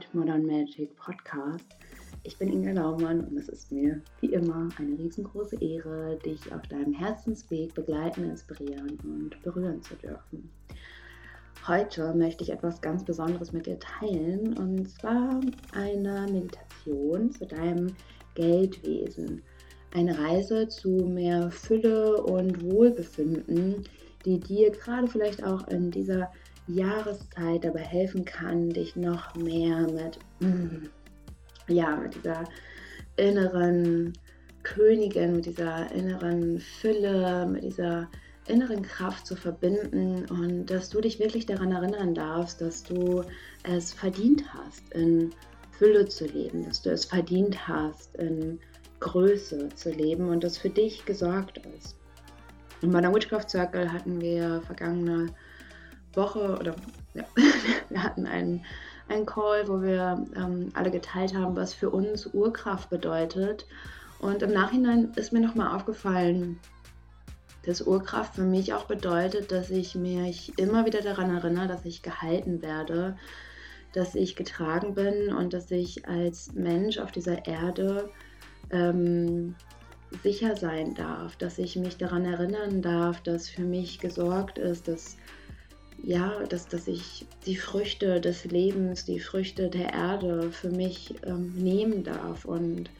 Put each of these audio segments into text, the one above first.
White Modern Magic Podcast. Ich bin Inga Laumann und es ist mir wie immer eine riesengroße Ehre, dich auf deinem Herzensweg begleiten, inspirieren und berühren zu dürfen. Heute möchte ich etwas ganz Besonderes mit dir teilen und zwar eine Meditation zu deinem Geldwesen. Eine Reise zu mehr Fülle und Wohlbefinden, die dir gerade vielleicht auch in dieser Jahreszeit dabei helfen kann, dich noch mehr mit, mm, ja, mit dieser inneren Königin, mit dieser inneren Fülle, mit dieser inneren Kraft zu verbinden und dass du dich wirklich daran erinnern darfst, dass du es verdient hast, in Fülle zu leben, dass du es verdient hast, in Größe zu leben und das für dich gesorgt ist. In meiner Witchcraft Circle hatten wir vergangene Woche oder ja, wir hatten einen, einen Call, wo wir ähm, alle geteilt haben, was für uns Urkraft bedeutet. Und im Nachhinein ist mir nochmal aufgefallen, dass Urkraft für mich auch bedeutet, dass ich mich immer wieder daran erinnere, dass ich gehalten werde, dass ich getragen bin und dass ich als Mensch auf dieser Erde ähm, sicher sein darf, dass ich mich daran erinnern darf, dass für mich gesorgt ist, dass ja, dass, dass ich die Früchte des Lebens, die Früchte der Erde für mich ähm, nehmen darf und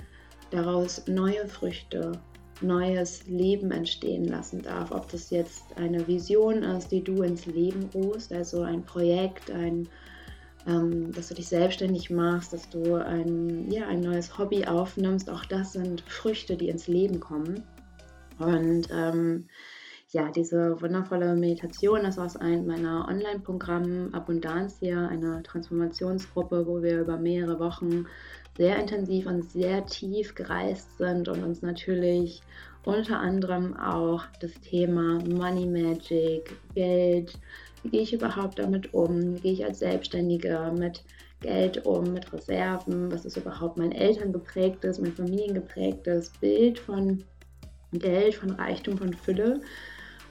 daraus neue Früchte, neues Leben entstehen lassen darf. Ob das jetzt eine Vision ist, die du ins Leben rufst, also ein Projekt, ein, ähm, dass du dich selbstständig machst, dass du ein, ja, ein neues Hobby aufnimmst, auch das sind Früchte, die ins Leben kommen. Und ähm, ja, diese wundervolle Meditation ist aus einem meiner Online-Programme Abundantia, einer Transformationsgruppe, wo wir über mehrere Wochen sehr intensiv und sehr tief gereist sind und uns natürlich unter anderem auch das Thema Money Magic, Geld, wie gehe ich überhaupt damit um, wie gehe ich als Selbstständige mit Geld um, mit Reserven, was ist überhaupt mein Eltern geprägtes, mein Familien geprägtes Bild von Geld, von Reichtum, von Fülle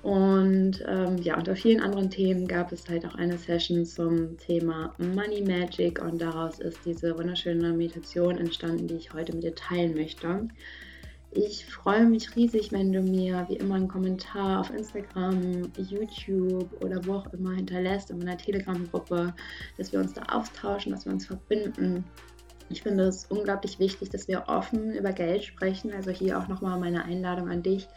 und ähm, ja, unter vielen anderen Themen gab es halt auch eine Session zum Thema Money Magic und daraus ist diese wunderschöne Meditation entstanden, die ich heute mit dir teilen möchte. Ich freue mich riesig, wenn du mir wie immer einen Kommentar auf Instagram, YouTube oder wo auch immer hinterlässt in meiner Telegram-Gruppe, dass wir uns da austauschen, dass wir uns verbinden. Ich finde es unglaublich wichtig, dass wir offen über Geld sprechen. Also hier auch nochmal meine Einladung an dich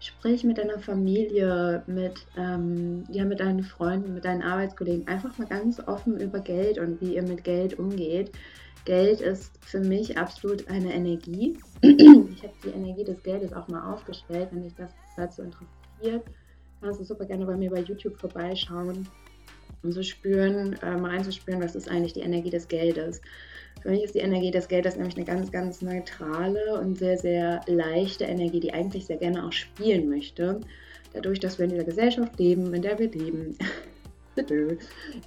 Sprich mit deiner Familie, mit, ähm, ja, mit deinen Freunden, mit deinen Arbeitskollegen. Einfach mal ganz offen über Geld und wie ihr mit Geld umgeht. Geld ist für mich absolut eine Energie. Ich habe die Energie des Geldes auch mal aufgestellt. Wenn dich das dazu interessiert, kannst du super gerne bei mir bei YouTube vorbeischauen und so spüren, äh, mal einzuspüren, was ist eigentlich die Energie des Geldes. Für mich ist die Energie des Geldes nämlich eine ganz, ganz neutrale und sehr, sehr leichte Energie, die eigentlich sehr gerne auch spielen möchte. Dadurch, dass wir in dieser Gesellschaft leben, in der wir leben,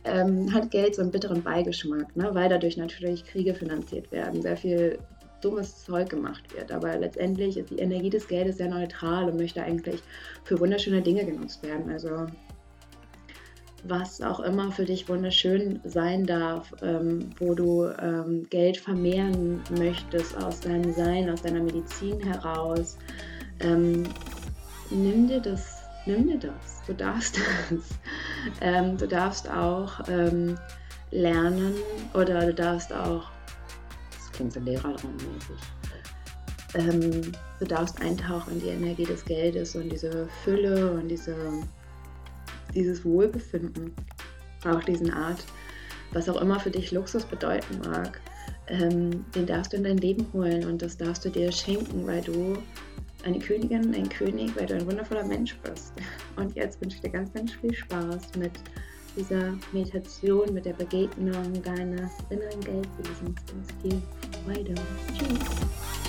ähm, hat Geld so einen bitteren Beigeschmack, ne? weil dadurch natürlich Kriege finanziert werden, sehr viel dummes Zeug gemacht wird. Aber letztendlich ist die Energie des Geldes sehr neutral und möchte eigentlich für wunderschöne Dinge genutzt werden. Also was auch immer für dich wunderschön sein darf, ähm, wo du ähm, Geld vermehren möchtest aus deinem Sein, aus deiner Medizin heraus. Ähm, nimm dir das, nimm dir das, du darfst das. Ähm, du darfst auch ähm, lernen oder du darfst auch, das klingt so lehrerraummäßig, ähm, du darfst eintauchen in die Energie des Geldes und diese Fülle und diese dieses Wohlbefinden, auch diesen Art, was auch immer für dich Luxus bedeuten mag, ähm, den darfst du in dein Leben holen und das darfst du dir schenken, weil du eine Königin, ein König, weil du ein wundervoller Mensch bist. Und jetzt wünsche ich dir ganz, ganz viel Spaß mit dieser Meditation, mit der Begegnung deines inneren Geldwesens. Ganz viel Freude. Tschüss.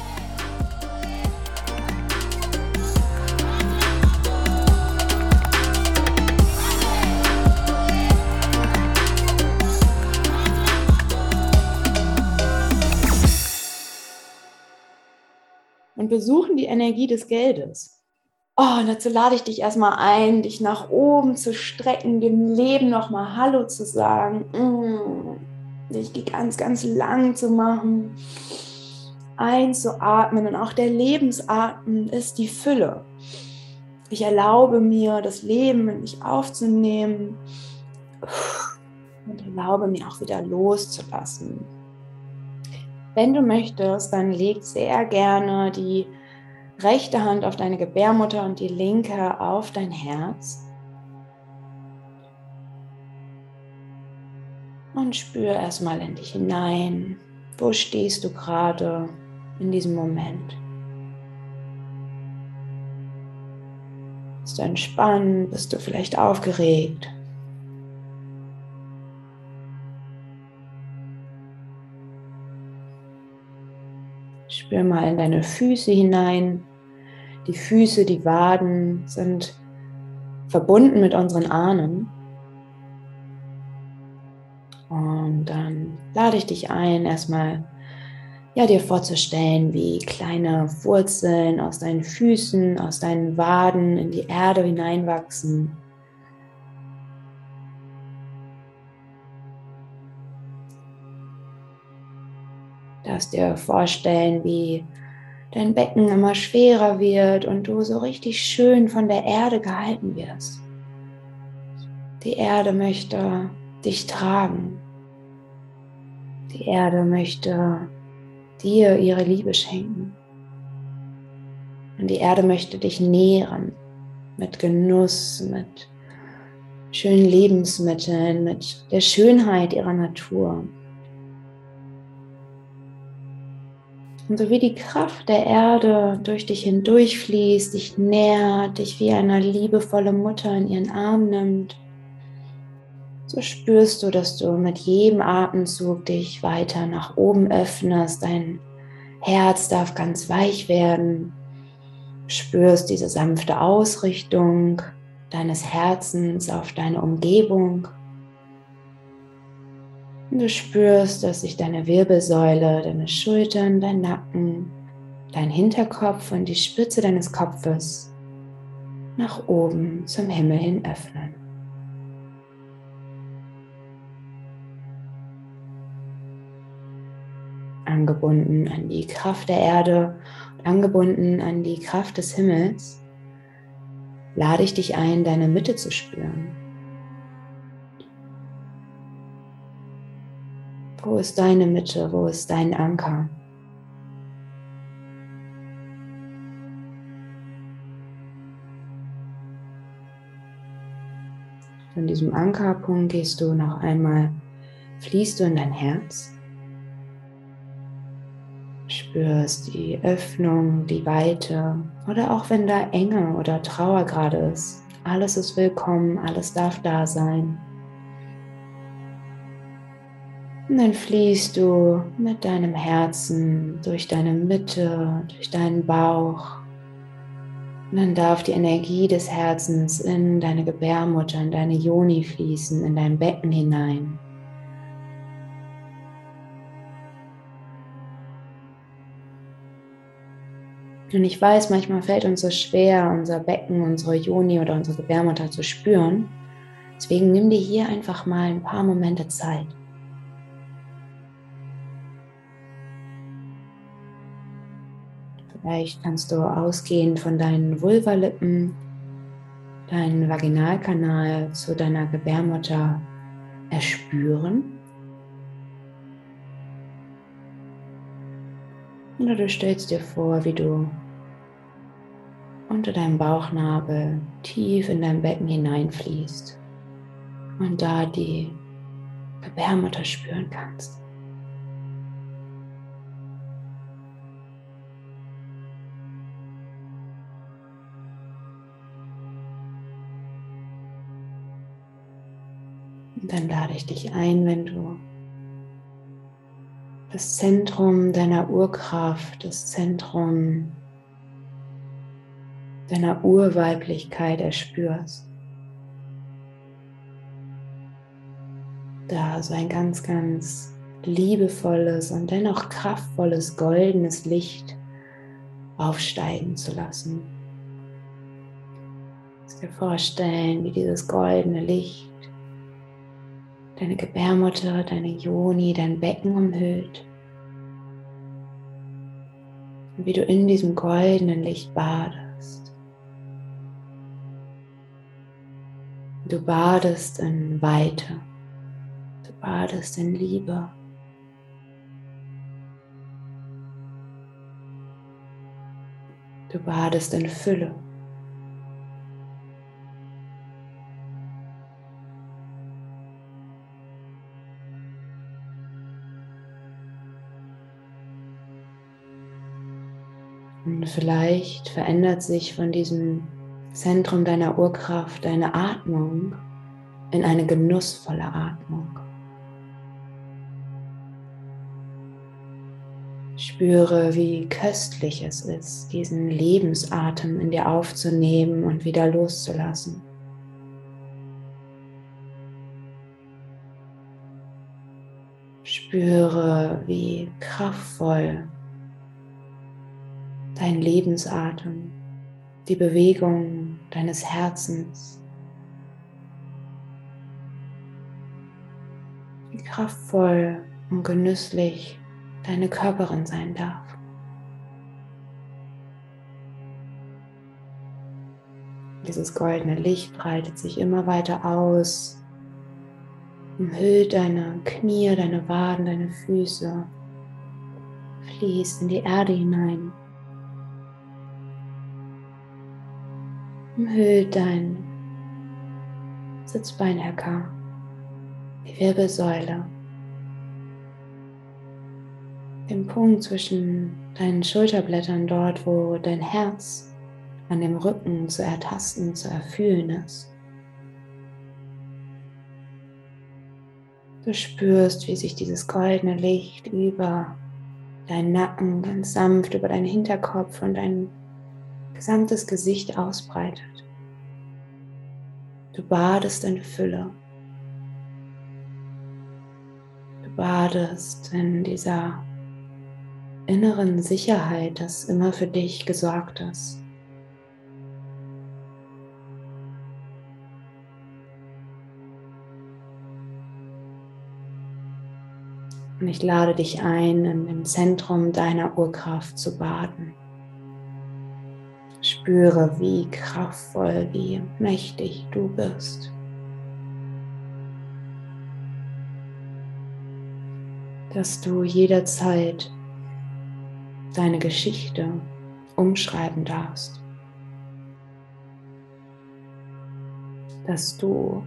Besuchen die Energie des Geldes. Oh, und dazu lade ich dich erstmal ein, dich nach oben zu strecken, dem Leben nochmal Hallo zu sagen. Mm. dich ganz, ganz lang zu machen, einzuatmen und auch der Lebensatmen ist die Fülle. Ich erlaube mir, das Leben in mich aufzunehmen und erlaube mir auch wieder loszulassen. Wenn du möchtest, dann leg sehr gerne die rechte Hand auf deine Gebärmutter und die linke auf dein Herz. Und spür erstmal in dich hinein. Wo stehst du gerade in diesem Moment? Bist du entspannt? Bist du vielleicht aufgeregt? Spür mal in deine Füße hinein. Die Füße, die Waden sind verbunden mit unseren Ahnen. Und dann lade ich dich ein, erstmal ja, dir vorzustellen, wie kleine Wurzeln aus deinen Füßen, aus deinen Waden in die Erde hineinwachsen. Darfst dir vorstellen, wie dein Becken immer schwerer wird und du so richtig schön von der Erde gehalten wirst. Die Erde möchte dich tragen. Die Erde möchte dir ihre Liebe schenken. Und die Erde möchte dich nähren mit Genuss, mit schönen Lebensmitteln, mit der Schönheit ihrer Natur. Und so wie die Kraft der Erde durch dich hindurchfließt, dich nährt, dich wie eine liebevolle Mutter in ihren Arm nimmt, so spürst du, dass du mit jedem Atemzug dich weiter nach oben öffnest. Dein Herz darf ganz weich werden. Spürst diese sanfte Ausrichtung deines Herzens auf deine Umgebung. Du spürst, dass sich deine Wirbelsäule, deine Schultern, dein Nacken, dein Hinterkopf und die Spitze deines Kopfes nach oben zum Himmel hin öffnen. angebunden an die Kraft der Erde und angebunden an die Kraft des Himmels, lade ich dich ein, deine Mitte zu spüren. Wo ist deine Mitte? Wo ist dein Anker? Von diesem Ankerpunkt gehst du noch einmal, fließt du in dein Herz spürst die Öffnung, die Weite oder auch wenn da Enge oder Trauer gerade ist. Alles ist willkommen, alles darf da sein. Und dann fließt du mit deinem Herzen durch deine Mitte, durch deinen Bauch. Und dann darf die Energie des Herzens in deine Gebärmutter, in deine Joni fließen, in dein Becken hinein. Und ich weiß, manchmal fällt uns so schwer, unser Becken, unsere Joni oder unsere Gebärmutter zu spüren. Deswegen nimm dir hier einfach mal ein paar Momente Zeit. Vielleicht kannst du ausgehend von deinen Vulvalippen deinen Vaginalkanal zu deiner Gebärmutter erspüren. Oder du stellst dir vor, wie du unter deinem Bauchnabel tief in dein Becken hineinfließt und da die Gebärmutter spüren kannst. Dann lade ich dich ein, wenn du das Zentrum deiner Urkraft, das Zentrum deiner Urweiblichkeit erspürst. Da so ein ganz, ganz liebevolles und dennoch kraftvolles goldenes Licht aufsteigen zu lassen. Dir vorstellen, wie dieses goldene Licht deine Gebärmutter, deine Joni, dein Becken umhüllt. Und wie du in diesem goldenen Licht badest. Du badest in Weite. Du badest in Liebe. Du badest in Fülle. Und vielleicht verändert sich von diesem Zentrum deiner Urkraft deine Atmung in eine genussvolle Atmung. Spüre, wie köstlich es ist, diesen Lebensatem in dir aufzunehmen und wieder loszulassen. Spüre, wie kraftvoll dein Lebensatem, die Bewegung deines Herzens, wie kraftvoll und genüsslich deine Körperin sein darf. Dieses goldene Licht breitet sich immer weiter aus, umhüllt deine Knie, deine Waden, deine Füße, fließt in die Erde hinein. Umhüllt dein Sitzbeinhöcker, die Wirbelsäule, den Punkt zwischen deinen Schulterblättern, dort wo dein Herz an dem Rücken zu ertasten, zu erfühlen ist. Du spürst, wie sich dieses goldene Licht über deinen Nacken ganz sanft über deinen Hinterkopf und dein gesamtes Gesicht ausbreitet. Du badest in Fülle. Du badest in dieser inneren Sicherheit, dass immer für dich gesorgt ist. Und ich lade dich ein, im Zentrum deiner Urkraft zu baden. Spüre, wie kraftvoll, wie mächtig du bist. Dass du jederzeit deine Geschichte umschreiben darfst. Dass du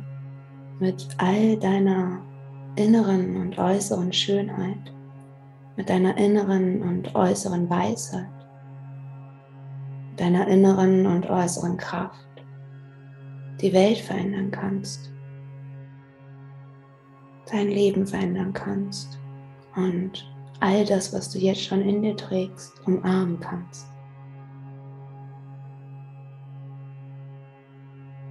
mit all deiner inneren und äußeren Schönheit, mit deiner inneren und äußeren Weisheit, deiner inneren und äußeren Kraft die Welt verändern kannst, dein Leben verändern kannst und all das, was du jetzt schon in dir trägst, umarmen kannst.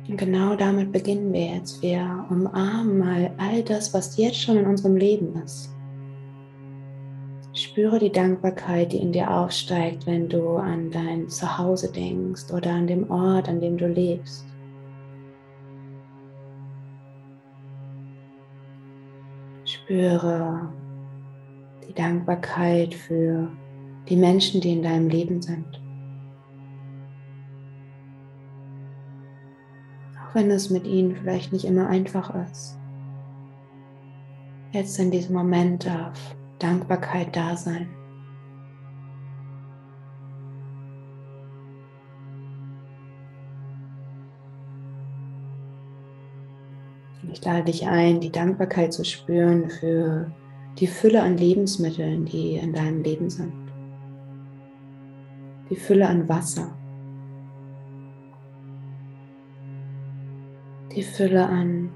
Und genau damit beginnen wir jetzt. Wir umarmen mal all das, was jetzt schon in unserem Leben ist. Spüre die Dankbarkeit, die in dir aufsteigt, wenn du an dein Zuhause denkst oder an dem Ort, an dem du lebst. Spüre die Dankbarkeit für die Menschen, die in deinem Leben sind. Auch wenn es mit ihnen vielleicht nicht immer einfach ist. Jetzt in diesem Moment darf Dankbarkeit da sein. Ich lade dich ein, die Dankbarkeit zu spüren für die Fülle an Lebensmitteln, die in deinem Leben sind. Die Fülle an Wasser. Die Fülle an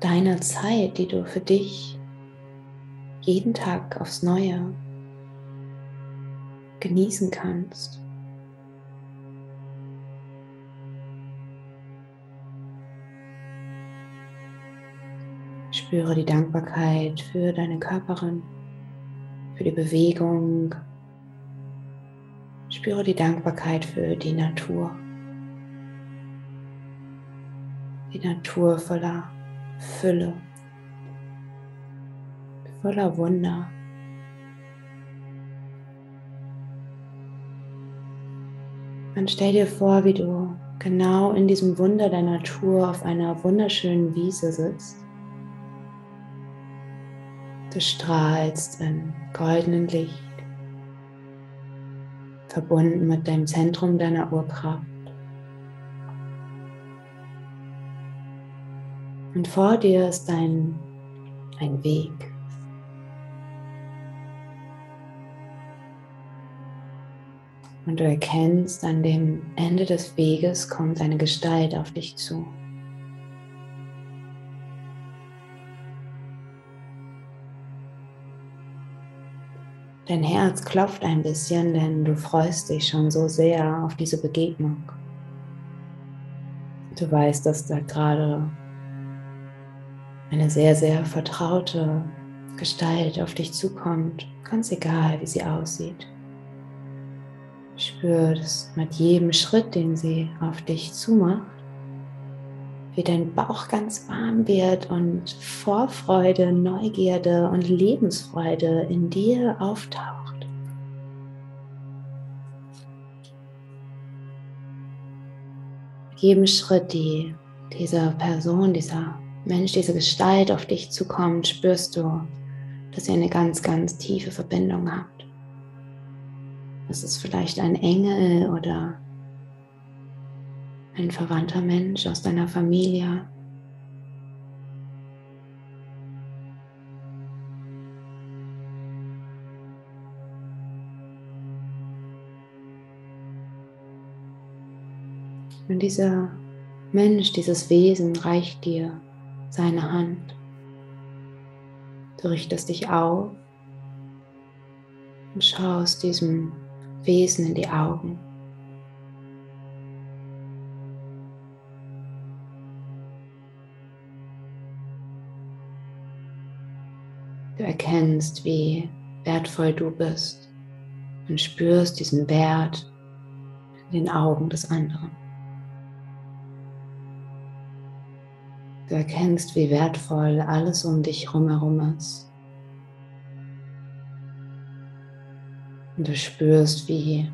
deiner Zeit, die du für dich jeden Tag aufs Neue genießen kannst. Spüre die Dankbarkeit für deine Körperin, für die Bewegung. Spüre die Dankbarkeit für die Natur. Die Natur voller Fülle, voller Wunder. Und stell dir vor, wie du genau in diesem Wunder der Natur auf einer wunderschönen Wiese sitzt. Du strahlst in goldenen Licht, verbunden mit deinem Zentrum deiner Urkraft. Und vor dir ist ein, ein Weg. Und du erkennst, an dem Ende des Weges kommt eine Gestalt auf dich zu. Dein Herz klopft ein bisschen, denn du freust dich schon so sehr auf diese Begegnung. Du weißt, dass da gerade eine sehr, sehr vertraute Gestalt auf dich zukommt, ganz egal, wie sie aussieht. Spürst mit jedem Schritt, den sie auf dich zumacht, wie dein Bauch ganz warm wird und Vorfreude, Neugierde und Lebensfreude in dir auftaucht. Mit jedem Schritt, die dieser Person, dieser Mensch, diese Gestalt auf dich zukommt, spürst du, dass ihr eine ganz, ganz tiefe Verbindung habt. Es ist vielleicht ein Engel oder ein verwandter Mensch aus deiner Familie. Und dieser Mensch, dieses Wesen reicht dir seine Hand. Du richtest dich auf und schaust diesem Wesen in die Augen. Du erkennst, wie wertvoll du bist und spürst diesen Wert in den Augen des anderen. Du erkennst, wie wertvoll alles um dich herum ist. Und du spürst, wie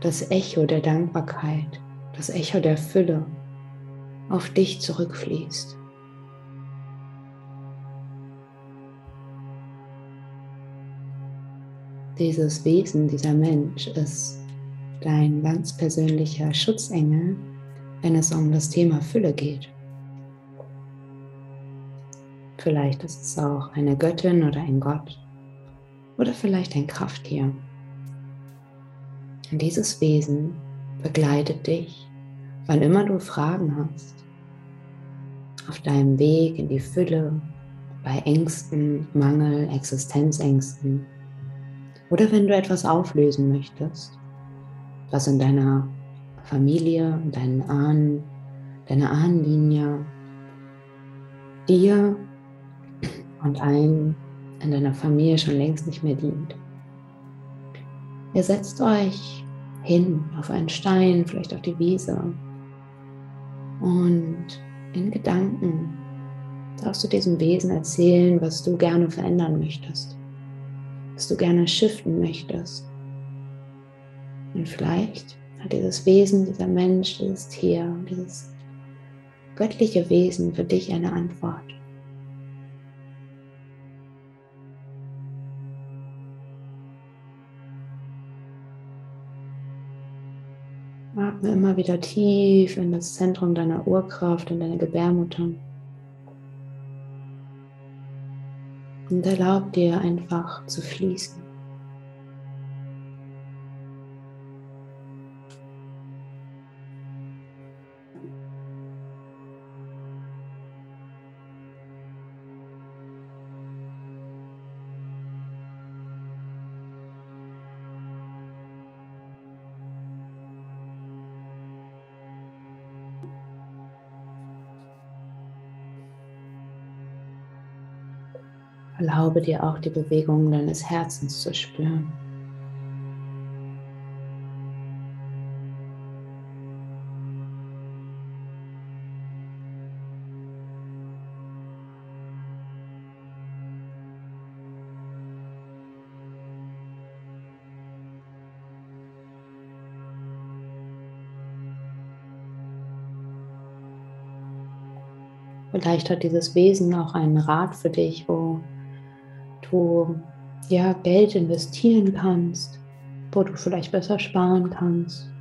das Echo der Dankbarkeit, das Echo der Fülle auf dich zurückfließt. Dieses Wesen, dieser Mensch ist dein ganz persönlicher Schutzengel, wenn es um das Thema Fülle geht. Vielleicht ist es auch eine Göttin oder ein Gott oder vielleicht ein Krafttier. Und dieses Wesen begleitet dich, wann immer du Fragen hast, auf deinem Weg in die Fülle, bei Ängsten, Mangel, Existenzängsten oder wenn du etwas auflösen möchtest, was in deiner Familie, deinen Ahnen, deiner Ahnenlinie dir und allen in deiner Familie schon längst nicht mehr dient. Ihr setzt euch hin auf einen Stein, vielleicht auf die Wiese. Und in Gedanken darfst du diesem Wesen erzählen, was du gerne verändern möchtest, was du gerne shiften möchtest. Und vielleicht hat dieses Wesen, dieser Mensch, dieses Tier, dieses göttliche Wesen für dich eine Antwort. Atme immer wieder tief in das Zentrum deiner Urkraft, in deine Gebärmutter. Und erlaub dir einfach zu fließen. Erlaube dir auch die Bewegungen deines Herzens zu spüren. Vielleicht hat dieses Wesen auch einen Rat für dich, wo du ja Geld investieren kannst, wo du vielleicht besser sparen kannst.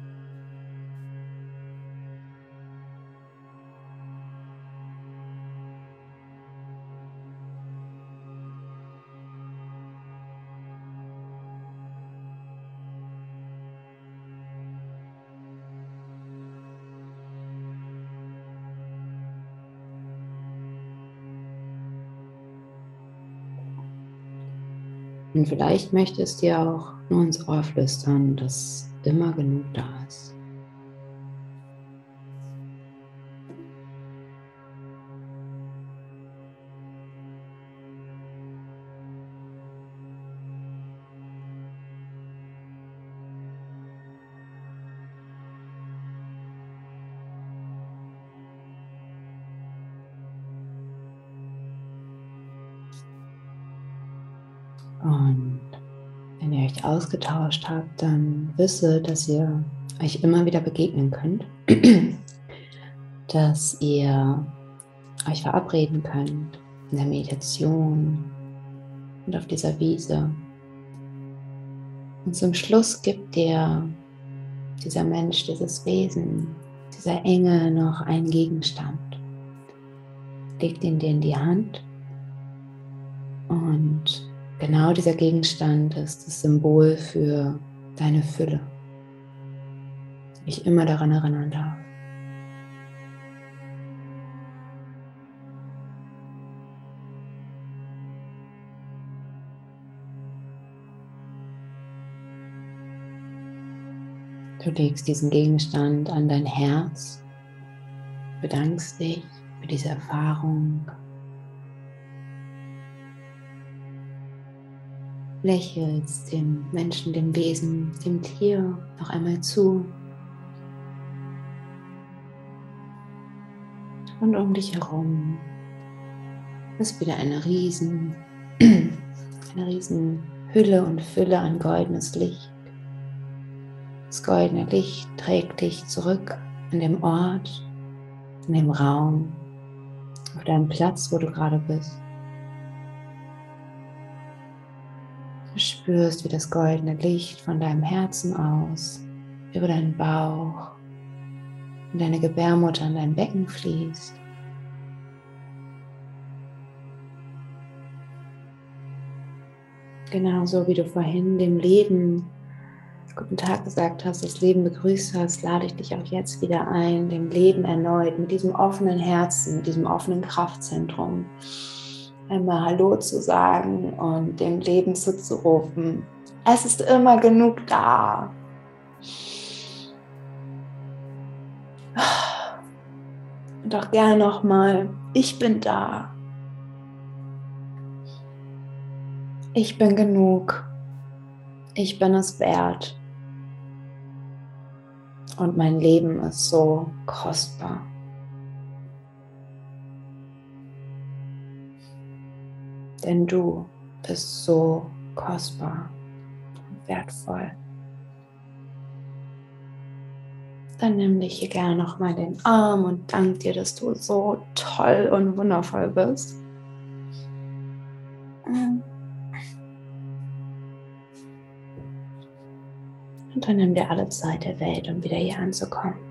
Und vielleicht möchtest du dir auch nur ins Ohr flüstern, dass immer genug da ist. Ausgetauscht habt, dann wisse, dass ihr euch immer wieder begegnen könnt, dass ihr euch verabreden könnt in der Meditation und auf dieser Wiese. Und zum Schluss gibt dir dieser Mensch, dieses Wesen, dieser Engel noch einen Gegenstand. Legt ihn dir in die Hand und Genau dieser Gegenstand ist das Symbol für deine Fülle. Ich immer daran erinnern darf. Du legst diesen Gegenstand an dein Herz, bedankst dich für diese Erfahrung, lächelst dem Menschen, dem Wesen, dem Tier noch einmal zu. Und um dich herum ist wieder eine riesen, eine riesen Hülle und Fülle an goldenes Licht. Das goldene Licht trägt dich zurück an dem Ort, in dem Raum, auf deinem Platz, wo du gerade bist. Spürst, wie das goldene Licht von deinem Herzen aus über deinen Bauch und deine Gebärmutter in dein Becken fließt. Genauso wie du vorhin dem Leben guten Tag gesagt hast, das Leben begrüßt hast, lade ich dich auch jetzt wieder ein, dem Leben erneut mit diesem offenen Herzen, mit diesem offenen Kraftzentrum einmal Hallo zu sagen und dem Leben zuzurufen. Es ist immer genug da. Und auch gerne nochmal, ich bin da. Ich bin genug. Ich bin es wert. Und mein Leben ist so kostbar. Denn du bist so kostbar und wertvoll. Dann nimm dich hier gerne nochmal den Arm und dank dir, dass du so toll und wundervoll bist. Und dann nimm dir alle Zeit der Welt, um wieder hier anzukommen.